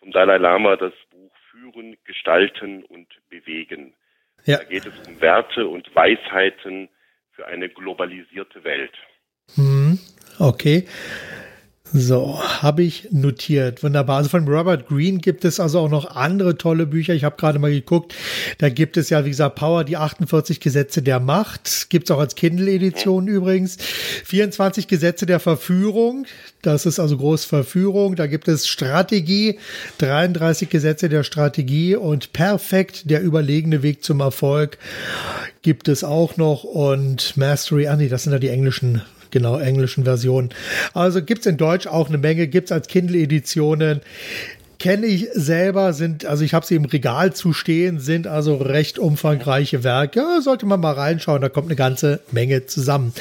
Vom Dalai Lama das Buch Führen, Gestalten und Bewegen. Ja. Da geht es um Werte und Weisheiten für eine globalisierte Welt. Hm, okay. So, habe ich notiert. Wunderbar. Also von Robert Greene gibt es also auch noch andere tolle Bücher. Ich habe gerade mal geguckt. Da gibt es ja, wie gesagt, Power, die 48 Gesetze der Macht. Gibt es auch als Kindle-Edition übrigens. 24 Gesetze der Verführung. Das ist also Großverführung. Da gibt es Strategie, 33 Gesetze der Strategie und perfekt der überlegene Weg zum Erfolg gibt es auch noch und Mastery, ah nee, das sind ja die englischen genau, englischen Versionen. Also gibt's in Deutsch auch eine Menge, gibt's als Kindle-Editionen kenne ich selber, sind, also ich habe sie im Regal zu stehen, sind also recht umfangreiche Werke. Sollte man mal reinschauen, da kommt eine ganze Menge zusammen.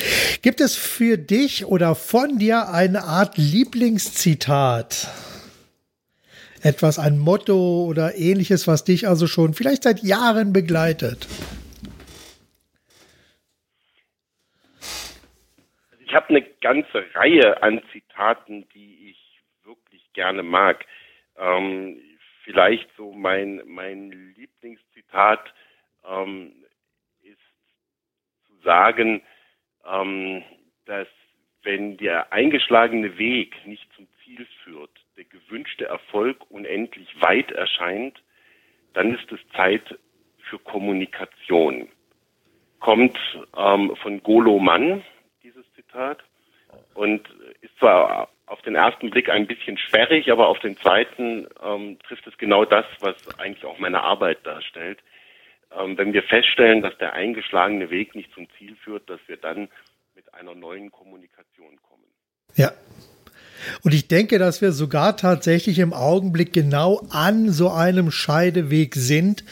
Gibt es für dich oder von dir eine Art Lieblingszitat? Etwas, ein Motto oder ähnliches, was dich also schon vielleicht seit Jahren begleitet? Ich habe eine ganze Reihe an Zitaten, die ich wirklich gerne mag. Ähm, vielleicht so mein, mein Lieblingszitat ähm, ist zu sagen, ähm, dass wenn der eingeschlagene Weg nicht zum Ziel führt, der gewünschte Erfolg unendlich weit erscheint, dann ist es Zeit für Kommunikation. Kommt ähm, von Golo Mann, Zitat und ist zwar auf den ersten Blick ein bisschen sperrig, aber auf den zweiten ähm, trifft es genau das, was eigentlich auch meine Arbeit darstellt. Ähm, wenn wir feststellen, dass der eingeschlagene Weg nicht zum Ziel führt, dass wir dann mit einer neuen Kommunikation kommen. Ja, und ich denke, dass wir sogar tatsächlich im Augenblick genau an so einem Scheideweg sind,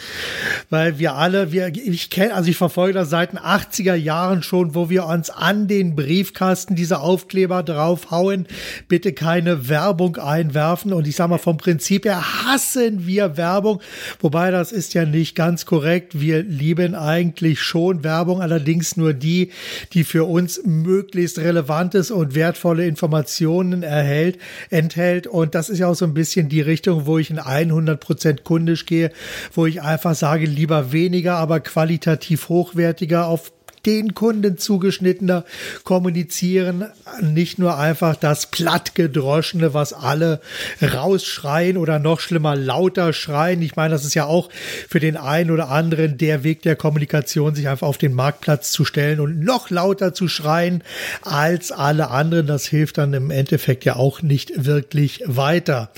weil wir alle, wir, ich kenne, also ich verfolge das seit den 80er Jahren schon, wo wir uns an den Briefkasten diese Aufkleber draufhauen, bitte keine Werbung einwerfen. Und ich sage mal, vom Prinzip her hassen wir Werbung, wobei das ist ja nicht ganz korrekt. Wir lieben eigentlich schon Werbung, allerdings nur die, die für uns möglichst relevantes und wertvolle Informationen erhalten erhält, enthält. Und das ist ja auch so ein bisschen die Richtung, wo ich in 100% kundisch gehe, wo ich einfach sage, lieber weniger, aber qualitativ hochwertiger auf den Kunden zugeschnittener kommunizieren, nicht nur einfach das plattgedroschene, was alle rausschreien oder noch schlimmer lauter schreien. Ich meine, das ist ja auch für den einen oder anderen der Weg der Kommunikation, sich einfach auf den Marktplatz zu stellen und noch lauter zu schreien als alle anderen. Das hilft dann im Endeffekt ja auch nicht wirklich weiter.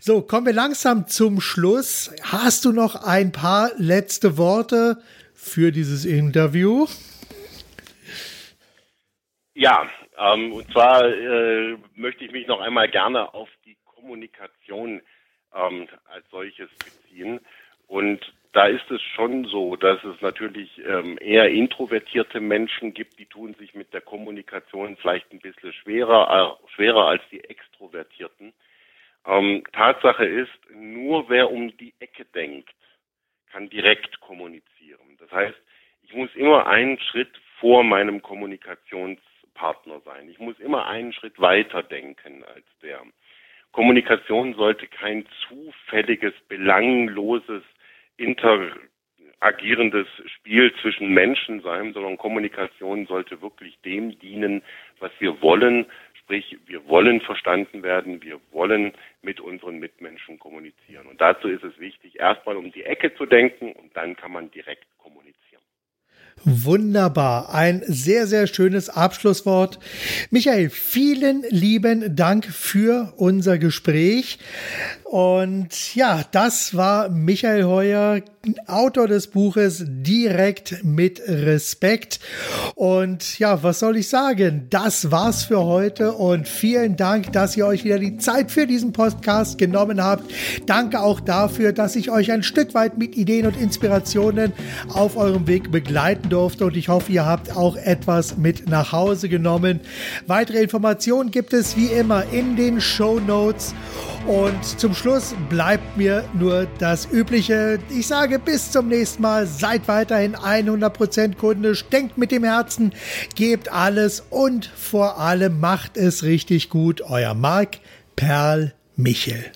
So, kommen wir langsam zum Schluss. Hast du noch ein paar letzte Worte für dieses Interview? Ja, ähm, und zwar äh, möchte ich mich noch einmal gerne auf die Kommunikation ähm, als solches beziehen. Und da ist es schon so, dass es natürlich ähm, eher introvertierte Menschen gibt, die tun sich mit der Kommunikation vielleicht ein bisschen schwerer, äh, schwerer als die Extrovertierten. Ähm, Tatsache ist, nur wer um die Ecke denkt, kann direkt kommunizieren. Das heißt, ich muss immer einen Schritt vor meinem Kommunikations sein. Ich muss immer einen Schritt weiter denken als der. Kommunikation sollte kein zufälliges, belangloses, interagierendes Spiel zwischen Menschen sein, sondern Kommunikation sollte wirklich dem dienen, was wir wollen. Sprich, wir wollen verstanden werden, wir wollen mit unseren Mitmenschen kommunizieren. Und dazu ist es wichtig, erstmal um die Ecke zu denken und dann kann man direkt. Wunderbar. Ein sehr, sehr schönes Abschlusswort. Michael, vielen lieben Dank für unser Gespräch. Und ja, das war Michael Heuer, Autor des Buches Direkt mit Respekt. Und ja, was soll ich sagen? Das war's für heute und vielen Dank, dass ihr euch wieder die Zeit für diesen Podcast genommen habt. Danke auch dafür, dass ich euch ein Stück weit mit Ideen und Inspirationen auf eurem Weg begleiten durfte und ich hoffe, ihr habt auch etwas mit nach Hause genommen. Weitere Informationen gibt es wie immer in den Show Notes. Und zum Schluss bleibt mir nur das Übliche. Ich sage bis zum nächsten Mal. Seid weiterhin 100% kundisch. Denkt mit dem Herzen. Gebt alles und vor allem macht es richtig gut. Euer Marc Perl Michel.